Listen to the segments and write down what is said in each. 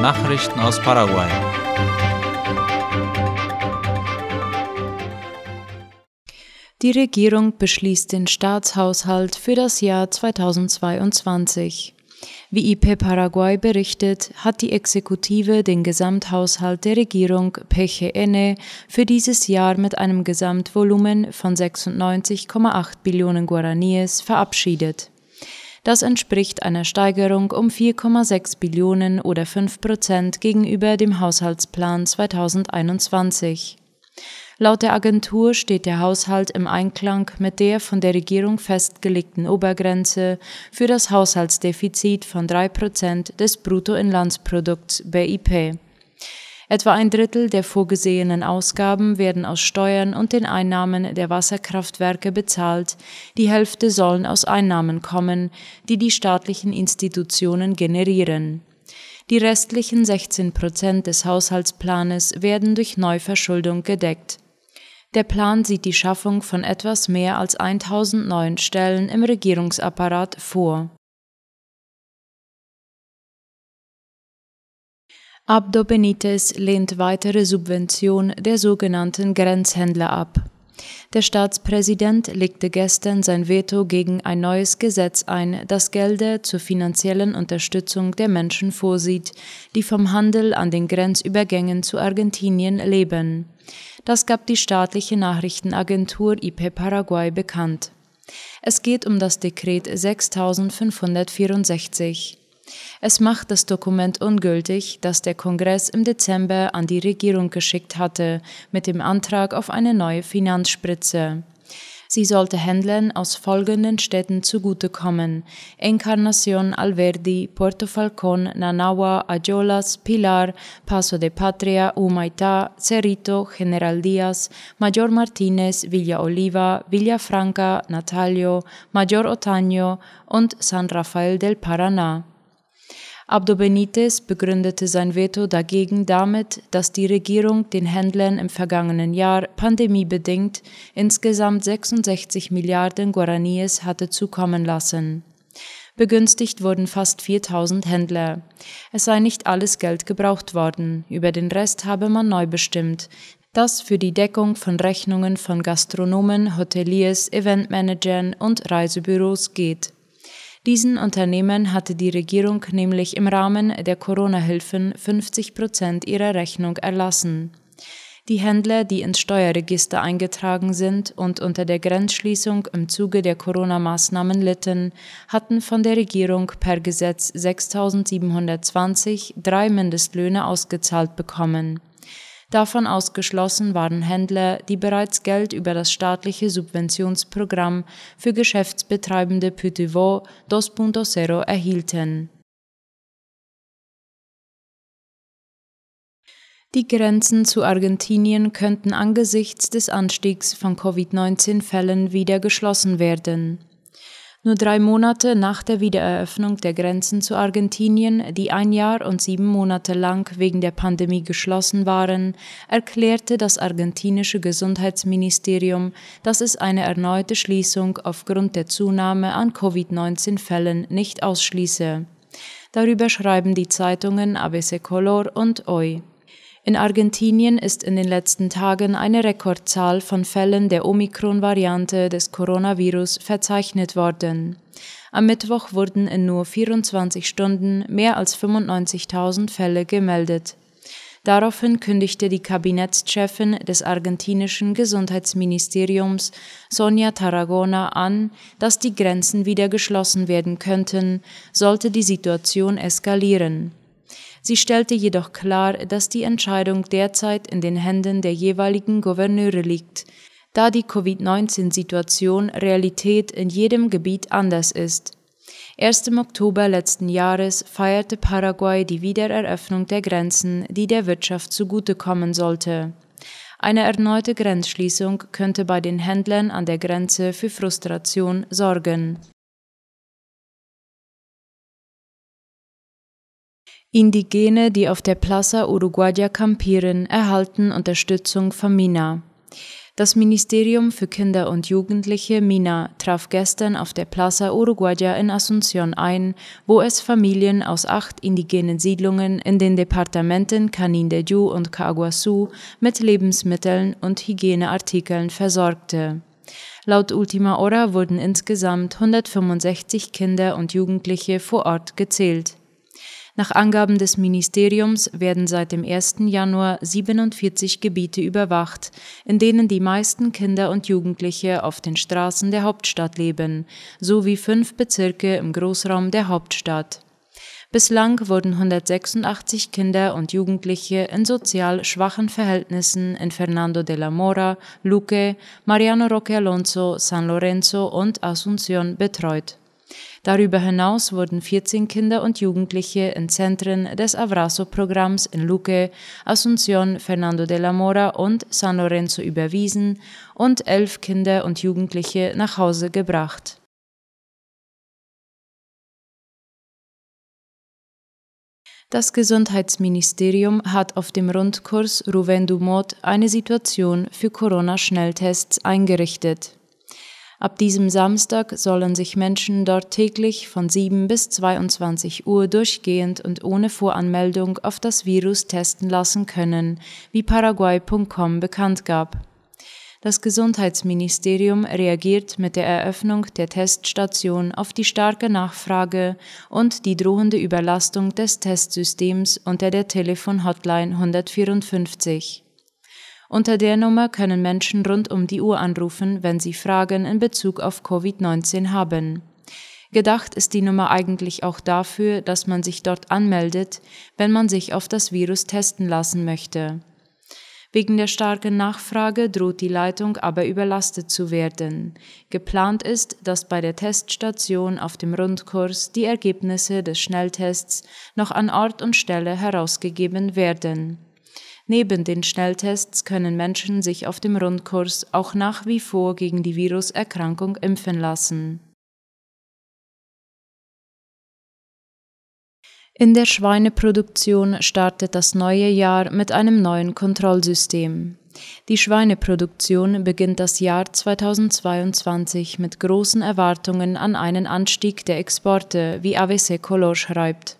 Nachrichten aus Paraguay. Die Regierung beschließt den Staatshaushalt für das Jahr 2022. Wie IP Paraguay berichtet, hat die Exekutive den Gesamthaushalt der Regierung PGN für dieses Jahr mit einem Gesamtvolumen von 96,8 Billionen Guaraníes verabschiedet. Das entspricht einer Steigerung um 4,6 Billionen oder 5 Prozent gegenüber dem Haushaltsplan 2021. Laut der Agentur steht der Haushalt im Einklang mit der von der Regierung festgelegten Obergrenze für das Haushaltsdefizit von drei Prozent des Bruttoinlandsprodukts BIP. Etwa ein Drittel der vorgesehenen Ausgaben werden aus Steuern und den Einnahmen der Wasserkraftwerke bezahlt, die Hälfte sollen aus Einnahmen kommen, die die staatlichen Institutionen generieren. Die restlichen 16 Prozent des Haushaltsplanes werden durch Neuverschuldung gedeckt. Der Plan sieht die Schaffung von etwas mehr als 1000 neuen Stellen im Regierungsapparat vor. Abdo Benitez lehnt weitere Subvention der sogenannten Grenzhändler ab. Der Staatspräsident legte gestern sein Veto gegen ein neues Gesetz ein, das Gelder zur finanziellen Unterstützung der Menschen vorsieht, die vom Handel an den Grenzübergängen zu Argentinien leben. Das gab die staatliche Nachrichtenagentur IP Paraguay bekannt. Es geht um das Dekret 6564. Es macht das Dokument ungültig, das der Kongress im Dezember an die Regierung geschickt hatte, mit dem Antrag auf eine neue Finanzspritze. Sie sollte Händlern aus folgenden Städten zugutekommen: Encarnación, Alverdi, Puerto Falcón, Nanagua, Ayolas, Pilar, Paso de Patria, Humaitá, Cerrito, General Díaz, Mayor Martínez, Villa Oliva, Villa Franca, Natalio, Mayor Otaño und San Rafael del Paraná. Abdo Benitez begründete sein Veto dagegen damit, dass die Regierung den Händlern im vergangenen Jahr pandemiebedingt insgesamt 66 Milliarden Guaraníes hatte zukommen lassen. Begünstigt wurden fast 4000 Händler. Es sei nicht alles Geld gebraucht worden, über den Rest habe man neu bestimmt, das für die Deckung von Rechnungen von Gastronomen, Hoteliers, Eventmanagern und Reisebüros geht. Diesen Unternehmen hatte die Regierung nämlich im Rahmen der Corona-Hilfen 50 Prozent ihrer Rechnung erlassen. Die Händler, die ins Steuerregister eingetragen sind und unter der Grenzschließung im Zuge der Corona-Maßnahmen litten, hatten von der Regierung per Gesetz 6.720 drei Mindestlöhne ausgezahlt bekommen. Davon ausgeschlossen waren Händler, die bereits Geld über das staatliche Subventionsprogramm für geschäftsbetreibende Petit-Vaux 2.0 erhielten. Die Grenzen zu Argentinien könnten angesichts des Anstiegs von Covid-19-Fällen wieder geschlossen werden. Nur drei Monate nach der Wiedereröffnung der Grenzen zu Argentinien, die ein Jahr und sieben Monate lang wegen der Pandemie geschlossen waren, erklärte das argentinische Gesundheitsministerium, dass es eine erneute Schließung aufgrund der Zunahme an Covid-19-Fällen nicht ausschließe. Darüber schreiben die Zeitungen ABC Color und Hoy. In Argentinien ist in den letzten Tagen eine Rekordzahl von Fällen der Omikron-Variante des Coronavirus verzeichnet worden. Am Mittwoch wurden in nur 24 Stunden mehr als 95.000 Fälle gemeldet. Daraufhin kündigte die Kabinettschefin des argentinischen Gesundheitsministeriums Sonja Tarragona an, dass die Grenzen wieder geschlossen werden könnten, sollte die Situation eskalieren. Sie stellte jedoch klar, dass die Entscheidung derzeit in den Händen der jeweiligen Gouverneure liegt, da die Covid-19-Situation Realität in jedem Gebiet anders ist. Erst im Oktober letzten Jahres feierte Paraguay die Wiedereröffnung der Grenzen, die der Wirtschaft zugutekommen sollte. Eine erneute Grenzschließung könnte bei den Händlern an der Grenze für Frustration sorgen. Indigene, die auf der Plaza Uruguaya kampieren, erhalten Unterstützung von Mina. Das Ministerium für Kinder und Jugendliche MINA traf gestern auf der Plaza Uruguaya in Asunción ein, wo es Familien aus acht indigenen Siedlungen in den Departementen Canindeyú und Caguazú mit Lebensmitteln und Hygieneartikeln versorgte. Laut Ultima Hora wurden insgesamt 165 Kinder und Jugendliche vor Ort gezählt. Nach Angaben des Ministeriums werden seit dem 1. Januar 47 Gebiete überwacht, in denen die meisten Kinder und Jugendliche auf den Straßen der Hauptstadt leben, sowie fünf Bezirke im Großraum der Hauptstadt. Bislang wurden 186 Kinder und Jugendliche in sozial schwachen Verhältnissen in Fernando de la Mora, Luque, Mariano Roque Alonso, San Lorenzo und Asunción betreut. Darüber hinaus wurden 14 Kinder und Jugendliche in Zentren des Avraso-Programms in Luque, Asunción, Fernando de la Mora und San Lorenzo überwiesen und elf Kinder und Jugendliche nach Hause gebracht. Das Gesundheitsministerium hat auf dem Rundkurs Ruven Dumont eine Situation für Corona-Schnelltests eingerichtet. Ab diesem Samstag sollen sich Menschen dort täglich von 7 bis 22 Uhr durchgehend und ohne Voranmeldung auf das Virus testen lassen können, wie Paraguay.com bekannt gab. Das Gesundheitsministerium reagiert mit der Eröffnung der Teststation auf die starke Nachfrage und die drohende Überlastung des Testsystems unter der Telefonhotline 154. Unter der Nummer können Menschen rund um die Uhr anrufen, wenn sie Fragen in Bezug auf Covid-19 haben. Gedacht ist die Nummer eigentlich auch dafür, dass man sich dort anmeldet, wenn man sich auf das Virus testen lassen möchte. Wegen der starken Nachfrage droht die Leitung aber überlastet zu werden. Geplant ist, dass bei der Teststation auf dem Rundkurs die Ergebnisse des Schnelltests noch an Ort und Stelle herausgegeben werden. Neben den Schnelltests können Menschen sich auf dem Rundkurs auch nach wie vor gegen die Viruserkrankung impfen lassen. In der Schweineproduktion startet das neue Jahr mit einem neuen Kontrollsystem. Die Schweineproduktion beginnt das Jahr 2022 mit großen Erwartungen an einen Anstieg der Exporte, wie AVC Color schreibt.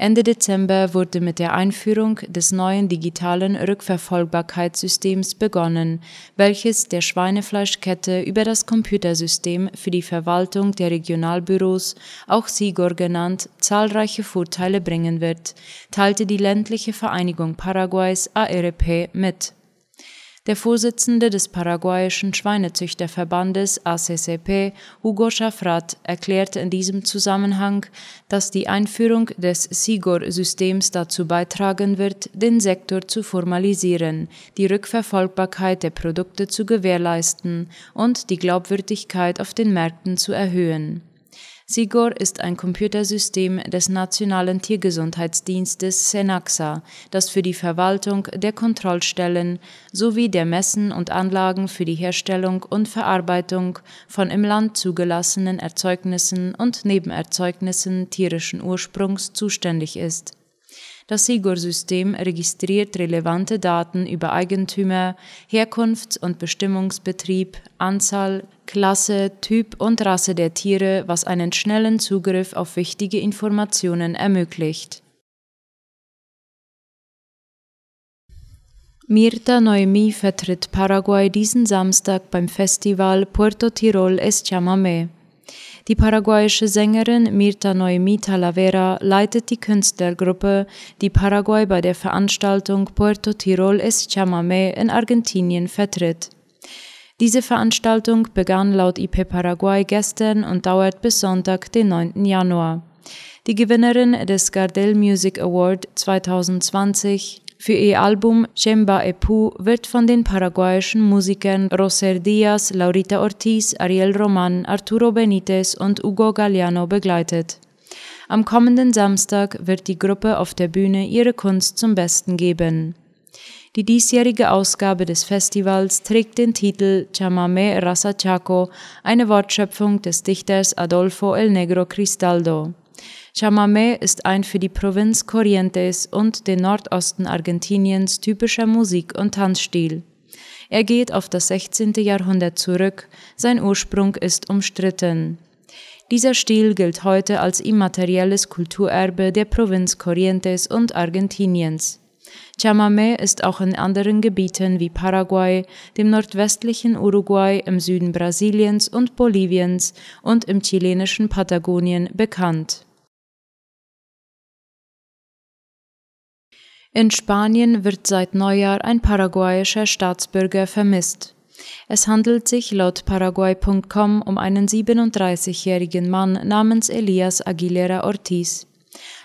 Ende Dezember wurde mit der Einführung des neuen digitalen Rückverfolgbarkeitssystems begonnen, welches der Schweinefleischkette über das Computersystem für die Verwaltung der Regionalbüros, auch SIGOR genannt, zahlreiche Vorteile bringen wird, teilte die ländliche Vereinigung Paraguays ARP mit. Der Vorsitzende des paraguayischen Schweinezüchterverbandes ACCP, Hugo Schafrat, erklärte in diesem Zusammenhang, dass die Einführung des SIGOR-Systems dazu beitragen wird, den Sektor zu formalisieren, die Rückverfolgbarkeit der Produkte zu gewährleisten und die Glaubwürdigkeit auf den Märkten zu erhöhen. SIGOR ist ein Computersystem des Nationalen Tiergesundheitsdienstes Senaxa, das für die Verwaltung der Kontrollstellen sowie der Messen und Anlagen für die Herstellung und Verarbeitung von im Land zugelassenen Erzeugnissen und Nebenerzeugnissen tierischen Ursprungs zuständig ist das Sigur-System registriert relevante Daten über Eigentümer, Herkunfts- und Bestimmungsbetrieb, Anzahl, Klasse, Typ und Rasse der Tiere, was einen schnellen Zugriff auf wichtige Informationen ermöglicht. Mirta Noemi vertritt Paraguay diesen Samstag beim Festival Puerto Tirol es Chamamé. Die paraguayische Sängerin Mirta Noemi Talavera leitet die Künstlergruppe, die Paraguay bei der Veranstaltung Puerto Tirol es Chamamé in Argentinien vertritt. Diese Veranstaltung begann laut IP Paraguay gestern und dauert bis Sonntag, den 9. Januar. Die Gewinnerin des Gardel Music Award 2020 für ihr Album Chemba Epu wird von den paraguayischen Musikern Roser Diaz, Laurita Ortiz, Ariel Roman, Arturo Benitez und Hugo Galliano begleitet. Am kommenden Samstag wird die Gruppe auf der Bühne ihre Kunst zum Besten geben. Die diesjährige Ausgabe des Festivals trägt den Titel Chamame Rasa Chaco, eine Wortschöpfung des Dichters Adolfo El Negro Cristaldo. Chamamé ist ein für die Provinz Corrientes und den Nordosten Argentiniens typischer Musik- und Tanzstil. Er geht auf das 16. Jahrhundert zurück, sein Ursprung ist umstritten. Dieser Stil gilt heute als immaterielles Kulturerbe der Provinz Corrientes und Argentiniens. Chamamé ist auch in anderen Gebieten wie Paraguay, dem nordwestlichen Uruguay, im Süden Brasiliens und Boliviens und im chilenischen Patagonien bekannt. In Spanien wird seit Neujahr ein paraguayischer Staatsbürger vermisst. Es handelt sich laut Paraguay.com um einen 37-jährigen Mann namens Elias Aguilera Ortiz.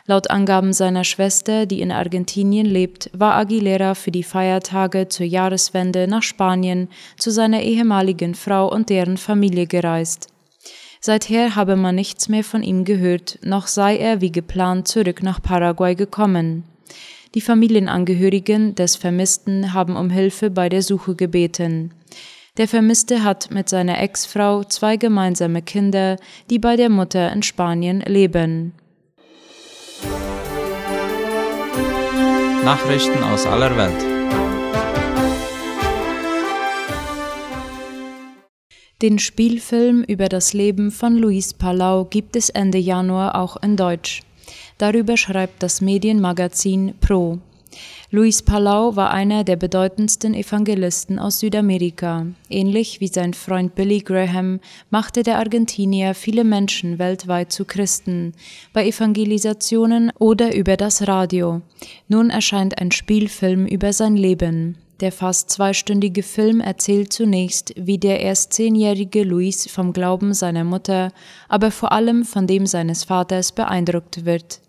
Laut Angaben seiner Schwester, die in Argentinien lebt, war Aguilera für die Feiertage zur Jahreswende nach Spanien zu seiner ehemaligen Frau und deren Familie gereist. Seither habe man nichts mehr von ihm gehört, noch sei er wie geplant zurück nach Paraguay gekommen. Die Familienangehörigen des Vermissten haben um Hilfe bei der Suche gebeten. Der Vermisste hat mit seiner Ex-Frau zwei gemeinsame Kinder, die bei der Mutter in Spanien leben. Nachrichten aus aller Welt. Den Spielfilm über das Leben von Luis Palau gibt es Ende Januar auch in Deutsch. Darüber schreibt das Medienmagazin Pro. Luis Palau war einer der bedeutendsten Evangelisten aus Südamerika. Ähnlich wie sein Freund Billy Graham machte der Argentinier viele Menschen weltweit zu Christen, bei Evangelisationen oder über das Radio. Nun erscheint ein Spielfilm über sein Leben. Der fast zweistündige Film erzählt zunächst, wie der erst zehnjährige Luis vom Glauben seiner Mutter, aber vor allem von dem seines Vaters beeindruckt wird.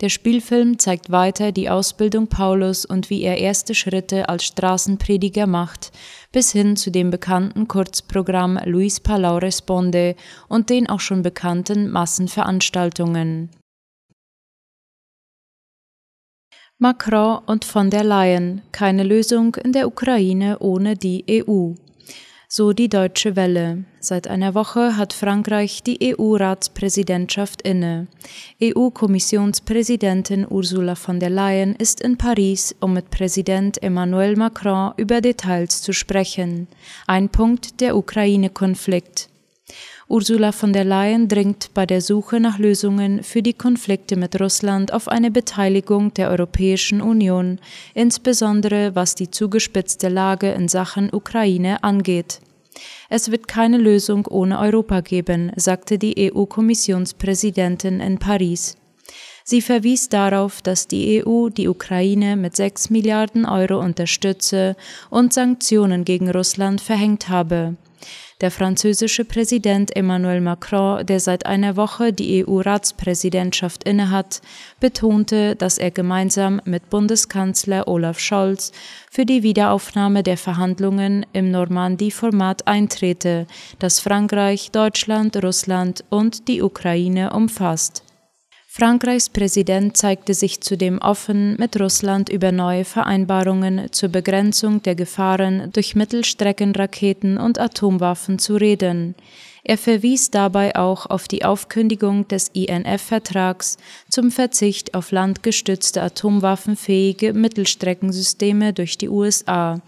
Der Spielfilm zeigt weiter die Ausbildung Paulus und wie er erste Schritte als Straßenprediger macht, bis hin zu dem bekannten Kurzprogramm Luis Palau Responde und den auch schon bekannten Massenveranstaltungen. Macron und von der Leyen keine Lösung in der Ukraine ohne die EU so die Deutsche Welle. Seit einer Woche hat Frankreich die EU-Ratspräsidentschaft inne. EU-Kommissionspräsidentin Ursula von der Leyen ist in Paris, um mit Präsident Emmanuel Macron über Details zu sprechen. Ein Punkt der Ukraine-Konflikt. Ursula von der Leyen dringt bei der Suche nach Lösungen für die Konflikte mit Russland auf eine Beteiligung der Europäischen Union, insbesondere was die zugespitzte Lage in Sachen Ukraine angeht. Es wird keine Lösung ohne Europa geben, sagte die EU-Kommissionspräsidentin in Paris. Sie verwies darauf, dass die EU die Ukraine mit 6 Milliarden Euro unterstütze und Sanktionen gegen Russland verhängt habe. Der französische Präsident Emmanuel Macron, der seit einer Woche die EU-Ratspräsidentschaft innehat, betonte, dass er gemeinsam mit Bundeskanzler Olaf Scholz für die Wiederaufnahme der Verhandlungen im Normandie-Format eintrete, das Frankreich, Deutschland, Russland und die Ukraine umfasst. Frankreichs Präsident zeigte sich zudem offen, mit Russland über neue Vereinbarungen zur Begrenzung der Gefahren durch Mittelstreckenraketen und Atomwaffen zu reden. Er verwies dabei auch auf die Aufkündigung des INF-Vertrags zum Verzicht auf landgestützte atomwaffenfähige Mittelstreckensysteme durch die USA.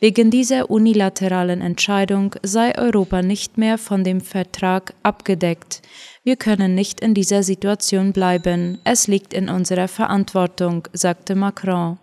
Wegen dieser unilateralen Entscheidung sei Europa nicht mehr von dem Vertrag abgedeckt. Wir können nicht in dieser Situation bleiben. Es liegt in unserer Verantwortung, sagte Macron.